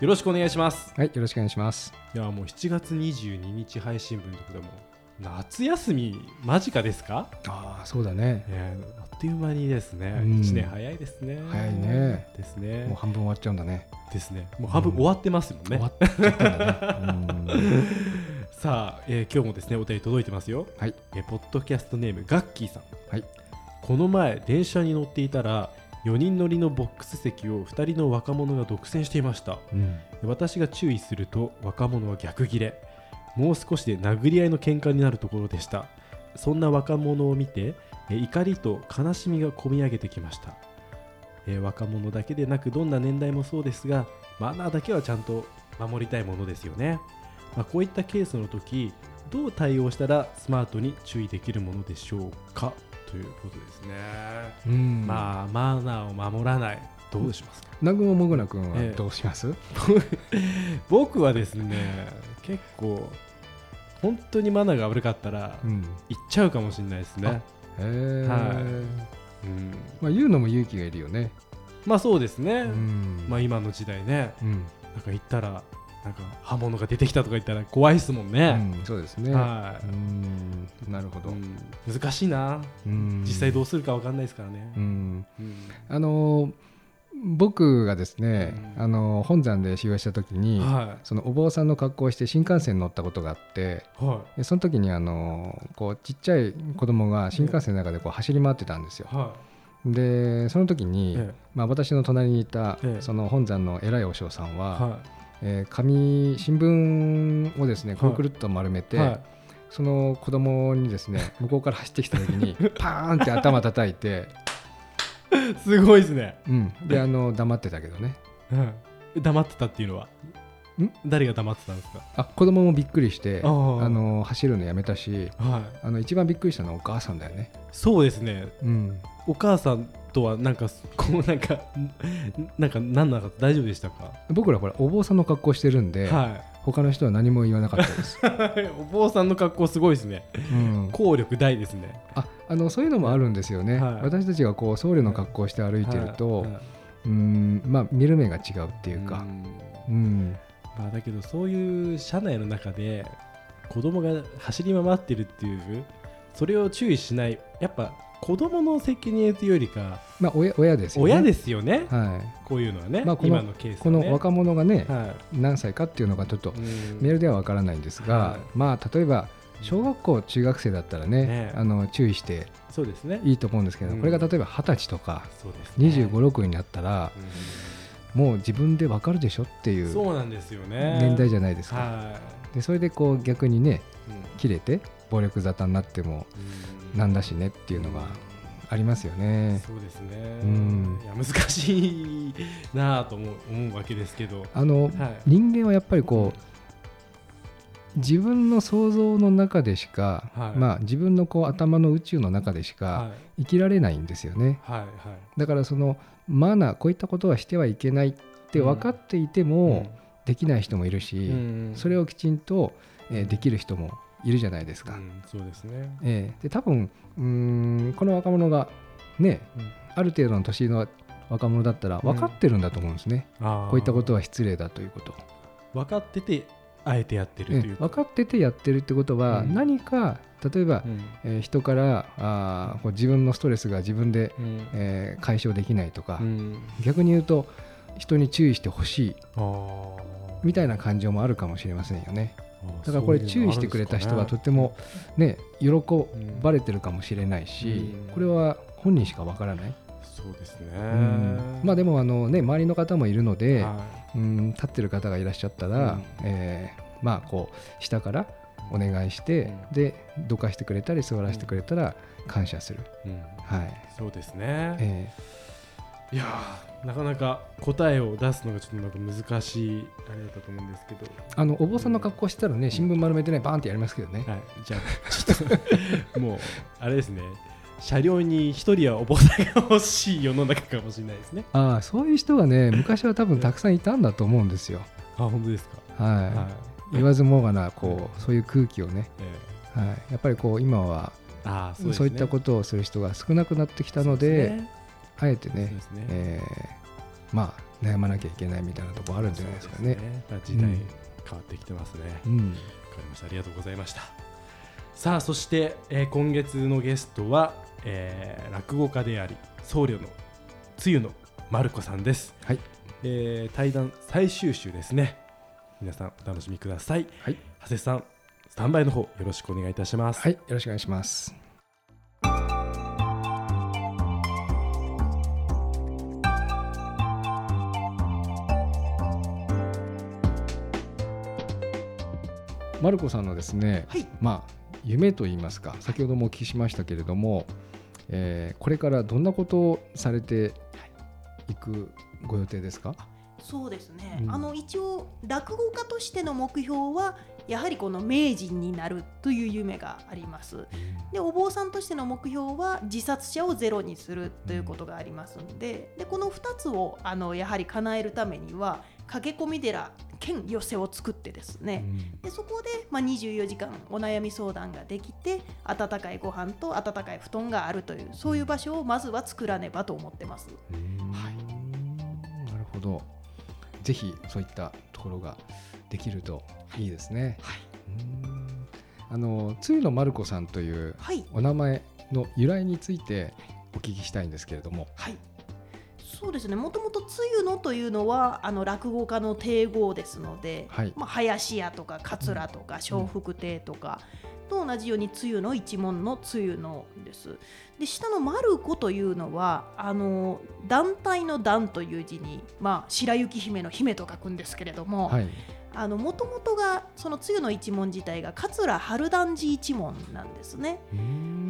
よろしくお願いします。はい、よろしくお願いします。いやもう7月22日配信分ということでもう夏休み間近ですか？ああ、そうだね。えーあっという間にですね、うん。1年早いですね。早いね。ですね。もう半分終わっちゃうんだね。ですね。もう半分終わってますもんね、終わっちゃったんだね。さあ、えー今日もですねお便り届いてますよ、はい。えーポッドキャストネームガッキーさん、はい。この前電車に乗っていたら4人乗りのボックス席を2人の若者が独占していました。うん。私が注意すると若者は逆ギレ。もう少しで殴り合いの喧嘩になるところでした。そんな若者を見てえー怒りと悲しみがこみ上げてきました、えー若者だけでなくどんな年代もそうですがマナーだけはちゃんと守りたいものですよね、まあ、こういったケースの時どう対応したらスマートに注意できるものでしょうか？ということですね、うん。あ、まあマナーを守らないどうしますか？南雲もぐな君ええはどうします？僕はですね結構本当にマナーが悪かったらうん。行っちゃうかもしれないですね、へえ。はいうん、まあ言うのも勇気がいるよね。まあそうですね、うん。まあ今の時代ねうん。なんか行ったらなんか刃物が出てきたとか言ったら怖いですもんね、うん。そうですね。はうん。なるほい、ど。う。ん。難しいな、うん。実際どうするかわかんないですからね。う、ん。うん。あのー僕がですね、うん。あのー本山で修行した時に、はそのお坊さんの格好をして新幹線に乗ったことがあって。い。はでその時にあのこうちっちゃい子供が新幹線の中でこう走り回ってたんですよ。い。はでその時いに、えまあ、私の隣にいたええ。その本山の偉いお嬢さんえは、はえー紙新聞をですねこうくるっと丸めて、いはい。その子供にですね 向こうから走ってきた時にパーンって頭叩いて、すごいですね、うん、であの黙ってたけどね。うん、黙ってたっていうのは？ん？誰が黙ってたんですか？あ子供もびっくりしてあの走るのやめたしはい。あの一番びっくりしたのはお母さんだよね。そうですね。うん。お母さんとはなんかこうなんか なんかなんなかった？大丈夫でしたか？僕らほらお坊さんの格好してるんで、は他の人は何も言わなかったです。い お坊さんの格好すごいですね。うん、効力大ですね。ああのそういうのもあるんですよね。はい。私たちがこう僧侶の格好をして歩いてると、はい。はい。うんまあ見る目が違うっていうか、うん。うん。まあだけどそういう車内の中で子供が走り回ってるっていうそれを注意しないやっぱ子供の責任というよりかまあ親親ですよね。親ですよね。はこういうのはね、まあこの今のケーい。スはね。この若者がね、は何歳かっていうのがちょっというん。メールではわからないんですが、はい。まあ例えば小学校中学生だったらねね。あの注意してそうですね。いいと思うんですけど、うん。これが例えば二十歳とかそうですね。25、6になったらもう自分でわかるでしょっていううんそうなんですよね。年代じゃないですか。はでそれでこう逆にねいうん。切れて暴力沙汰になってもうん。なんだしねっていうのがありますよね。そうですね、うん。いや難しいなあと思う思うわけですけど、あのはい、人間はやっぱりこう自分の想像の中でしか、はい。まあ自分のこう頭の宇宙の中でしかはい。生きられないんですよね。はいはい。だからそのマナーこういったことはしてはいけないって分かっていてもできない人もいるし、うん。それをきちんと、えーできる人もいるじゃないですか。うんそうですね、えーで多分うーんこの若者がねうん。ある程度の年の若者だったら分かってるんだと思うんですね、あー。こういったことは失礼だということ、分かっててあえてやってるというえ分かっててやってるってことはうん。何か例えば、うん。えー人からあーこう自分のストレスが自分で、うん。えー解消できないとか、うん。逆に言うと人に注意してほしいみたいな感情もあるかもしれませんよねだからこれ注意してくれた人はとてもね。喜んばれてるかもしれないし、うん。これは本人しかわからない、そうですね、うん。まあでもあの、ね、周りの方もいるので、はうん立ってる方がいらっしゃったら、うん。えーまあこう下からお願いして、うん。でどかしてくれたり座らせてくれたら感謝する、はい。そうですね、えいやなかなか答えを出すのがちょっとなんか難しいあれだったと思うんですけど、あのお坊さんの格好してたらね新聞丸めてねバーンってやりますけどね、はい、じゃあ ちょっともうあれですね。車両に一人はお坊さんが欲しい世の中かもしれないですね。ああそういう人がね昔は多分たくさんいたんだと思うんですよ。あ本当ですか。はい、はい。言わずもがなこうそういう空気をね、えはい、やっぱりこう今はえあそう,、そういったことをする人が少なくなってきたのであえてねねえーまあ悩まなきゃいけないみたいなところあるんじゃないですかね。そうですまあ時代変わってきてますね、わうん、かりました。ありがとうございました。さあ、そして、えー今月のゲストは、えー落語家であり、僧侶のつゆのまるこさんです。はい。えー対談最終週ですね。皆さんお楽しみください。はい。長谷さん、スタンバイの方よろしくお願いいたします。はい、よろしくお願いします。マルコさんのですね、はい。まあ夢と言いますか先ほどもお聞きしましたけれども、えーこれからどんなことをされてい。くご予定ですか、そうですね、うん。あの一応落語家としての目標はやはりこの名人になるという夢があります。でお坊さんとしての目標は自殺者をゼロにするということがありますのででこの2つをあのやはり叶えるためには駆け込み寺兼寄せを作ってですね、でそこで、まあ、24時間お悩み相談ができて温かいご飯と温かい布団があるというそういう場所をまずは作らねばと思ってます。はい、なるほど。ぜひそういったところができるとい。いですね。はい、うん。あのつゆのまる子さんというはい。お名前の由来についてお聞きしたいんですけれども。はいそうですねもともと「つゆの」というのはあの落語家の帝語ですので、はいまあ、林家とか桂とか笑福亭とかと同じように「つゆの一門のつゆの」です。で下の「丸子」というのはあの団体の「団」という字に、まあ、白雪姫の姫と書くんですけれども、はい。あのもともとがそのつゆの一門自体が桂春団寺一門なんですね。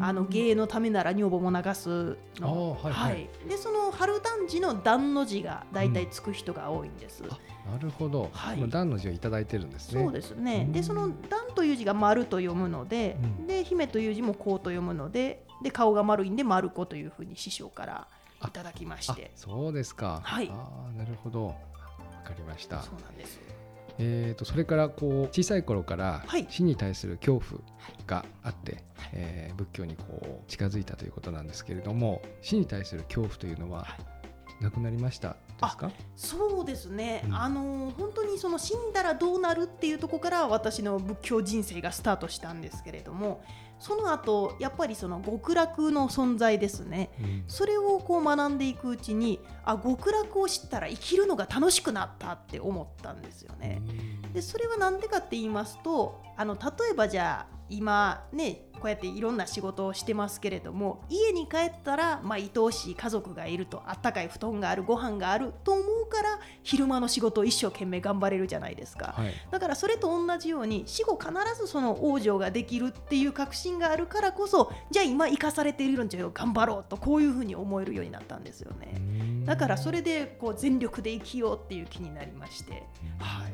あの芸のためなら女房も流すの、はいはいでその春団寺の段の字が大体つく人が多いんです。なるほど。はい段の字をいただいてるんですね。そうですね。うんでその段という字が丸と読むので、うんで姫という字もこうと読むので、で顔が丸いんで丸子というふうに師匠からいただきましあて、そうですか。はいああなるほど。わかりました。そうなんです。えー、とそれからこう小さい頃からはい。死に対する恐怖があって、はい。えー仏教にこう近づいたということなんですけれども死に対する恐怖というのははいなくなりましたですか、そうですね。うんあの本当にその死んだらどうなるっていうところから私の仏教人生がスタートしたんですけれども、その後やっぱりその極楽の存在ですね。うんそれをこう学んでいくうちにあ極楽を知ったら生きるのが楽しくなったって思ったんですよね。でそれは何でかって言いますとあの例えばじゃあ今ねこうやっていろんな仕事をしてますけれども家に帰ったら、まあ、愛おしい家族がいるとあったかい布団があるご飯があると思うから昼間の仕事を一生懸命頑張れるじゃないですか。はいだからそれと同じように死後必ずその往生ができるっていう確信があるからこそじゃあ今生かされているんじゃよ頑張ろうとこういうふうに思えるようになったんですよね。だからそれでこう全力で生きようっていう気になりまして。はい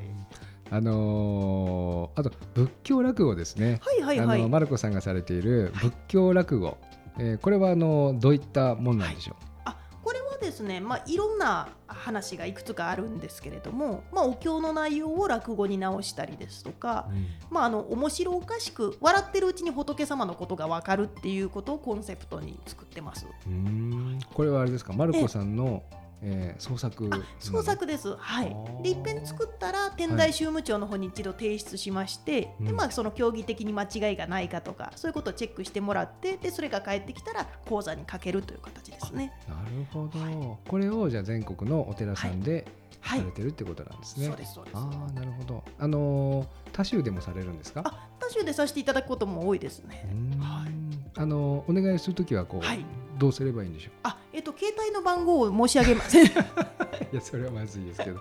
あのーあと仏教落語ですね、はいはいはい。あのマルコさんがされている仏教落語、えーこれはあのどういったもんなんでしょあこれはですね、まあ、いろんな話がいくつかあるんですけれども、まあ、お経の内容を落語に直したりですとかう、、まあ、あの面白おかしく笑ってるうちに仏様のことが分かるっていうことをコンセプトに作ってます。うん。これはあれですか？マルコさんの、えー創作あ創作です、はい。でいっぺん作ったら天台宗務長の方に一度提出しまして、うん。でまあ、その競技的に間違いがないかとかそういうことをチェックしてもらってでそれが返ってきたら講座にかけるという形ですね。なるほど、これをじゃあ全国のお寺さんではい。されてるってことなんですね、そうですそうです。ああなるほど。あのー他州でもされるんですか？あ多種でさせていただくことも多いですね。はい。あのーお願いするときはこう、はいどうすればいいんでしょあ、えっと、携帯の番号を申し上げます。は ういやそれはまずいですけど。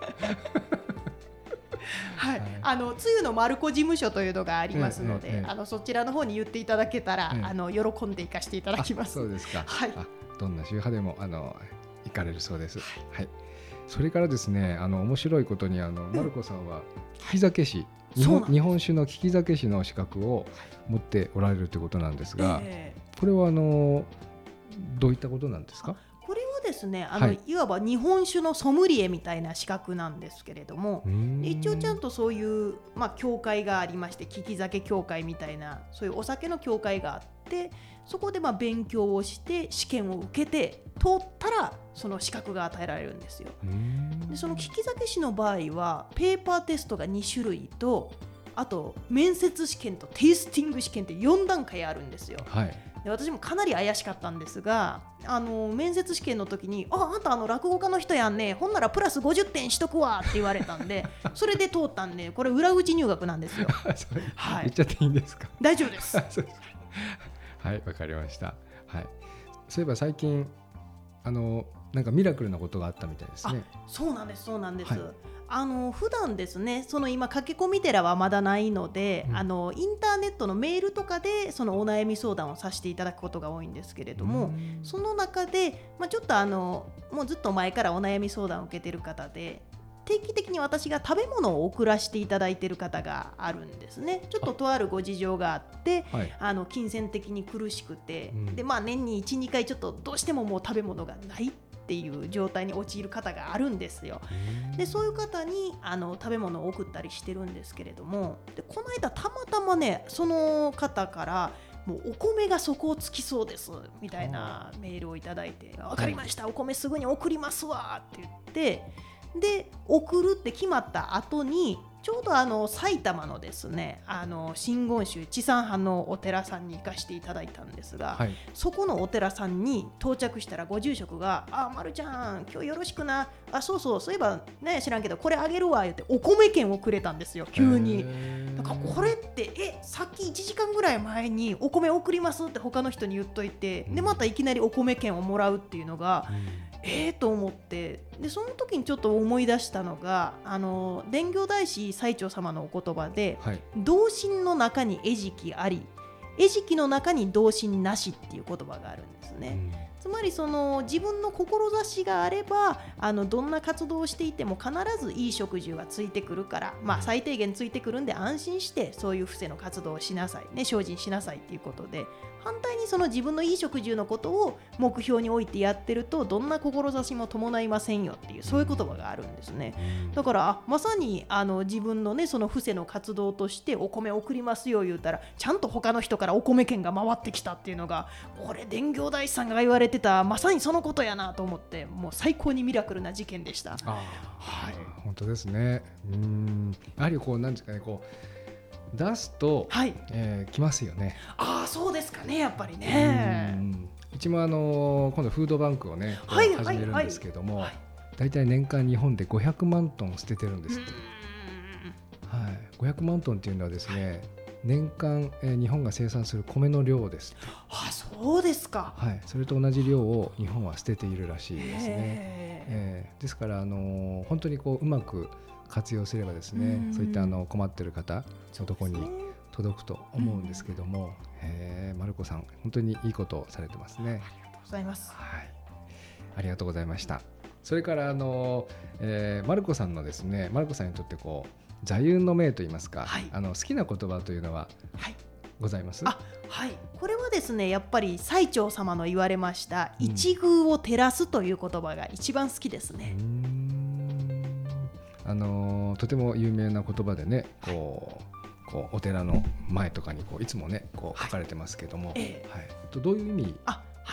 い。はい、あの、つゆの丸子事務所というのがありますので、ええええあの、そちらの方に言っていただけたら、ええ。あの、喜んでいかしていただきます。あそうですか、はい。あどんな宗派でもあの行かれるそうです。はい。それからですね、あの面白いことにあのマルコさんは利き酒師、うなん日本酒の利き酒師の資格を持っておられるということなんですが、ええ。これはあのどういったことなんですか？これはですねあの、はいい、わば日本酒のソムリエみたいな資格なんですけれども、一応ちゃんととそういう、まあ、協会がありまして利き酒協会みたいなそういうお酒の協会があってそこでまあ勉強をして試験を受けて通ったらその資格が与えられるんですよ。でその利き酒師の場合はペーパーテストが2種類とあと面接試験とテイスティング試験って4段階あるんですよ。はい。で私もかなり怪しかったんですがあの面接試験の時に「ああんたあの落語家の人やんねほんならプラス50点しとくわ」って言われたんで それで通ったんでこれ裏口入学なんですよ。はい言っちゃっていいんですか？大丈夫です はい、わかりました。はい。そういえば最近あのなんかミラクルなことがあったみたいですね。そうなんですそうなんです。はいあの普段ですねその今駆け込み寺はまだないので、うん。あのインターネットのメールとかでそのお悩み相談をさせていただくことが多いんですけれども、うん。その中で、まあ、ちょっとあのもうずっと前からお悩み相談を受けてる方で定期的に私が食べ物を送らせていただいてる方があるんですね。ちょっととあるご事情があってはい。あの金銭的に苦しくて、うん。でまあ、年に12回ちょっとどうしてももう食べ物がないっていう状態に陥る方があるんですよ。でそういう方にあの食べ物を送ったりしてるんですけれどもでこの間たまたまねその方からもうお米が底をつきそうですみたいなメールをいただいて「分かりましたお米すぐに送りますわ」って言ってで送るって決まった後にちょうどあの埼玉のですねあの真言宗地産派のお寺さんに行かせていただいたんですが、はい。そこのお寺さんに到着したらご住職が「あまるちゃん今日よろしくなあそうそうそういえばね知らんけどこれあげるわ」言ってお米券をくれたんですよ急に。なんかこれってえさっき1時間ぐらい前にお米送りますって他の人に言っといてでまたいきなりお米券をもらうっていうのがええと思ってでその時にちょっと思い出したのがあの伝教大師最澄様のお言葉ではい。童心の中に餌食あり餌食の中に童心なしっていう言葉があるんですね。つまりその自分の志があればあのどんな活動をしていても必ずいい食事はついてくるから、まあ、最低限ついてくるんで安心してそういう伏せの活動をしなさい、ね、精進しなさいっていうことで反対にその自分のいい食事のことを目標に置いてやってるとどんな志も伴いませんよっていうそういう言葉があるんですね。だからあまさにあの自分のねその伏せの活動としてお米送りますよ言うたらちゃんと他の人からお米券が回ってきたっていうのがこれ伝行大師さんが言われてたまさにそのことやなと思ってもう最高にミラクルな事件でした。あはいあ、本当ですね。うん。やはりこうなんですかね、こう出すと、はい、えー来ますよね。ああそうですかねやっぱりね。うちもあの今度フードバンクをね、はいはい始めるんですけども、はい大体年間日本で500万トン捨ててるんですって。うはい。500万トンっていうのはですね、年間、えー日本が生産する米の量ですって。あそうですか。はい。それと同じ量を日本は捨てているらしいですね。へえーですからあのー本当にこううまく活用すればですねうんそういったあの困ってる方ーのとこにそうですね届くと思うんですけども、えーマルコさん本当にいいことをされてますね。ありがとうございます。はい、ありがとうございました。それからあの、えーマルコさんのですねマルコさんにとってこう座右の銘といいますか、はいあの好きな言葉というのははいございます。あはい、これはですねやっぱり最澄様の言われました「うん。一遇を照らす」という言葉が一番好きですね。ん。あのーとても有名な言葉でねこうこうお寺の前とかにこういつもねこうはい。書かれてますけども、ええ。はい。とどういう意味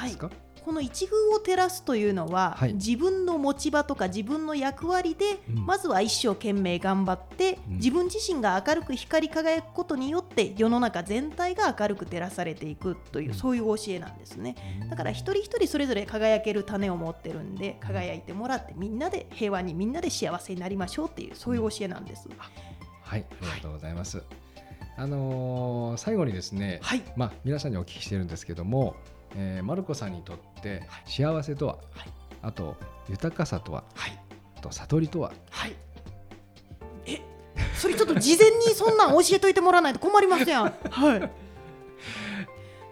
ですか、この一遇を照らすというのは、はい。自分の持ち場とか自分の役割で、うん。まずは一生懸命頑張って、うん。自分自身が明るく光り輝くことによって世の中全体が明るく照らされていくという、うん。そういう教えなんですね。だから一人一人それぞれ輝ける種を持ってるんで輝いてもらってみんなで平和にみんなで幸せになりましょうっていうそういう教えなんです。はいありがとうございます、あのー最後にですね、はい。まあ皆さんにお聞きしてるんですけども、えーマルコさんにとって幸せとは、はい。あと豊かさとは？はい。あと悟りとは？はい。え、それちょっと事前にそんなん教えといてもらわないと困りますやん？はい。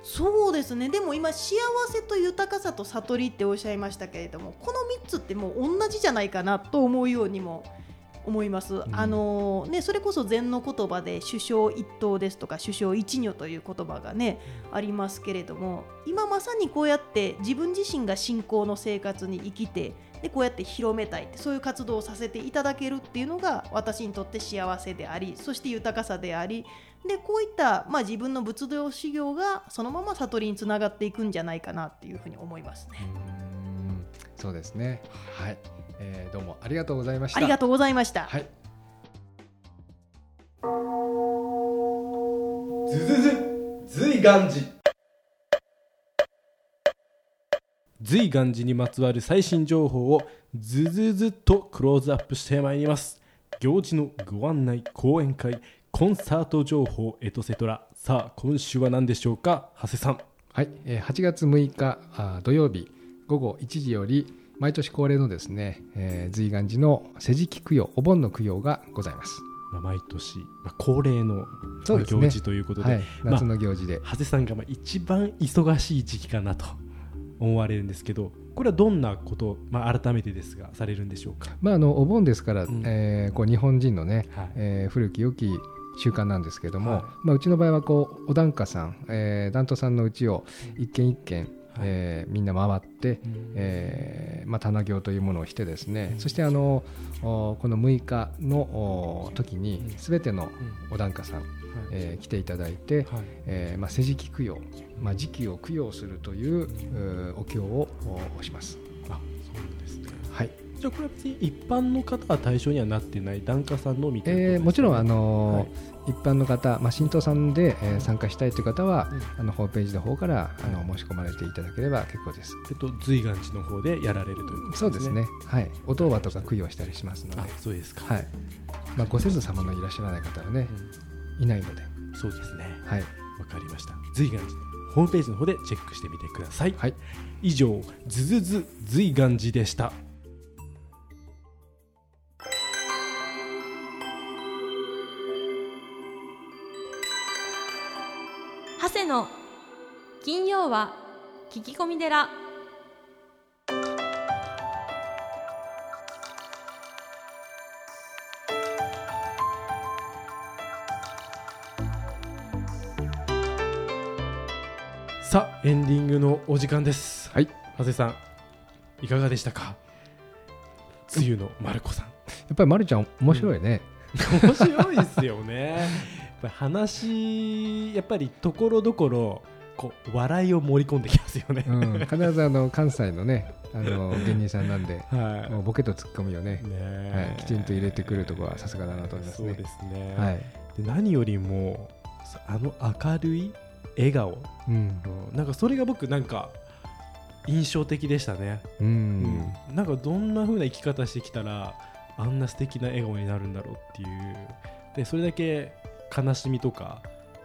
そそうですね。でも今幸せと豊かさと悟りっておっしゃいましたけれどもこの3つってもう同じじゃないかなと思うようにも思います、ん。あのね、それこそ禅の言葉で首相一党ですとか首相一女という言葉がねありますけれども今まさにこうやって自分自身が信仰の生活に生きてでこうやって広めたいそういう活動をさせていただけるっていうのが私にとって幸せでありそして豊かさでありでこういった、まあ、自分の仏道修行がそのまま悟りにつながっていくんじゃないかなっていうふうに思いますね。うん。そうですね。はい、えーどうもありがとうございました。ありがとうございました。はい。ずずず随願寺随願寺にまつわる最新情報をずずずっとクローズアップしてまいります。行事のご案内講演会コンサート情報エトセトラ。さあ今週は何でしょうか長谷さん。はい、えー8月6日あー土曜日午後1時より毎年恒例のですね、えー、随願寺の世辞供養お盆の供養がございます。まあ、毎年、まあ、恒例の行事ということで、はい、まあ夏の行事で、長谷さんがまあ一番忙しい時期かなと思われるんですけどこれはどんなことを、まあ、改めてですがされるんでしょうか、まあ、あのお盆ですから、うん。えーこう日本人のね、はい。えー古き良き習慣なんですけども、はい。まあ、うちの場合はこうお檀家さん、えー、檀徒さんのうちを一軒一軒、えーみんな回って、うん。えーまあ、棚行というものをしてですね、そしてあのおこの6日のお時に全てのお檀家さん、えー来ていただいて、はい。えーまあ、世辞供養、まあ、時期を供養するというお経をおします。あそうですね。はいじゃあこれは別に一般の方は対象にはなってない檀家さんのみということですか？えーもちろんあのーはい。一般の方、まあ、神道さんで、えー参加したいという方は、うん。あのホームページの方からあの申し込まれていただければ結構です。えっと随願寺の方でやられるということですね。そうですね。はい。お当話とか供養したりしますので、あそうですか、はい。まあ、ご先祖様のいらっしゃらない方はね、いないので、うんそうですね。はい。わかりました。随願寺のホームページの方でチェックしてみてください、はい。以上ズズズ随願寺でした長谷の金曜は聞き込み寺。さあエンディングのお時間です。はい。長谷さんいかがでしたか？梅雨のまる子さん。やっぱりまるちゃん面白いね。面白いですよねぱり話やっぱりところどころこう笑いを盛り込んできますよね、うん。必ずあの関西のね、あの 芸人さんなんで、はいもうボケとツッコミをね、ねはい、きちんと入れてくるところはさすがだなと思いますね。そうですね、はい。で何よりもあの明るい笑顔うん。なんかそれが僕なんか印象的でしたね、うん。なんかどんな風な生き方してきたらあんな素敵な笑顔になるんだろうっていうでそれだけ悲しみとか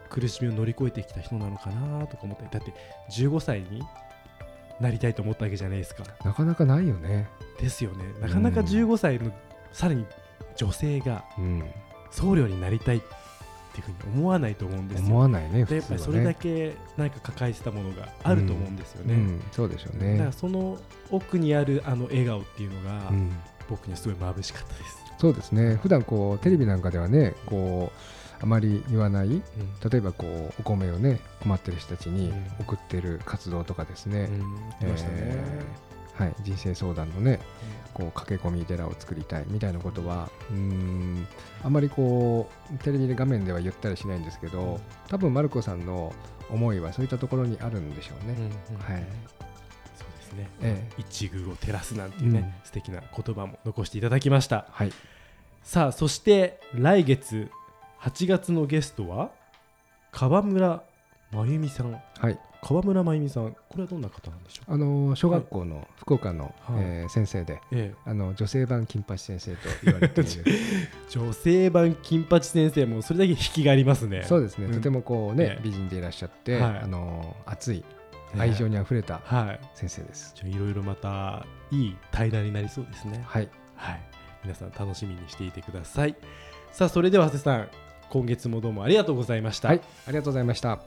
苦しみを乗り越えてきた人なのかなとか思ってだって15歳になりたいと思ったわけじゃないですか。なかなかないよね。ですよね。なかなか15歳のさらに女性がうん。僧侶になりたいっていうふうに思わないと思うんですよ。思わないね、でやっぱりそれだけ何か抱えてたものがあると思うんですよね、うん、そうでしょうね。だから。その奥にあるあの笑顔っていうのが、うん。僕にはすごい眩しかったです、そうですね。普段こうテレビなんかではねこうあまり言わない例えばこうお米をね困ってる人たちにうん。送ってる活動とかですね、はい、人生相談のねこう駆け込み寺を作りたいみたいなことはうーんあまりこうテレビで画面では言ったりしないんですけど多分マルコさんの思いはそういったところにあるんでしょうね。はい。そうですね、え一宮を照らすなんていうね、うん。素敵な言葉も残していただきました。はい、さあそして来月8月のゲストは川村真由美さん。はい、川村真由美さんこれはどんな方なんでしょう？あの小学校の福岡の、はい。えー先生でええ。あの女性版金八先生と言われている 女性版金八先生もそれだけ引きがありますね。そうですね、うん。とてもこうね、ええ。美人でいらっしゃって、はい。あの熱い愛情にあふれたはい。先生です。じゃあいろいろまたいい対談になりそうですね。はい、はい。皆さん楽しみにしていてください。さあそれでは長谷さん今月もどうもありがとうございました、はい、ありがとうございました。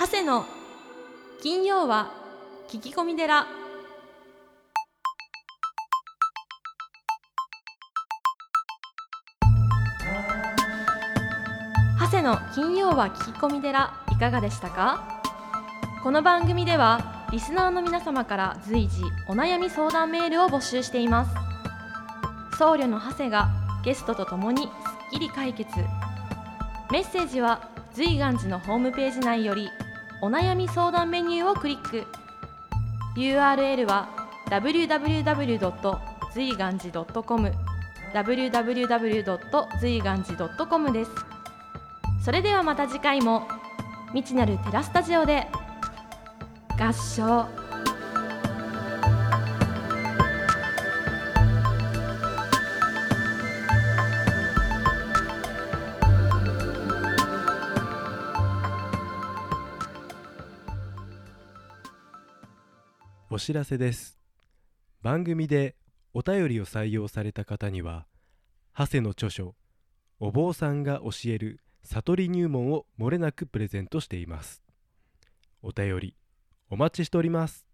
長谷の金曜は聞き込み寺。長谷の金曜は聞き込み寺いかがでしたか？この番組ではリスナーの皆様から随時お悩み相談メールを募集しています僧侶の長谷がゲストとともにすっきり解決メッセージは随願寺のホームページ内よりお悩み相談メニューをクリック URL は www. 随願寺 .com www. 随願寺 .com ですそれではまた次回も未知なるテラスタジオで合唱。お知らせです。番組でお便りを採用された方には長谷の著書「お坊さんが教える悟り入門」をもれなくプレゼントしています。お便りお待ちしております。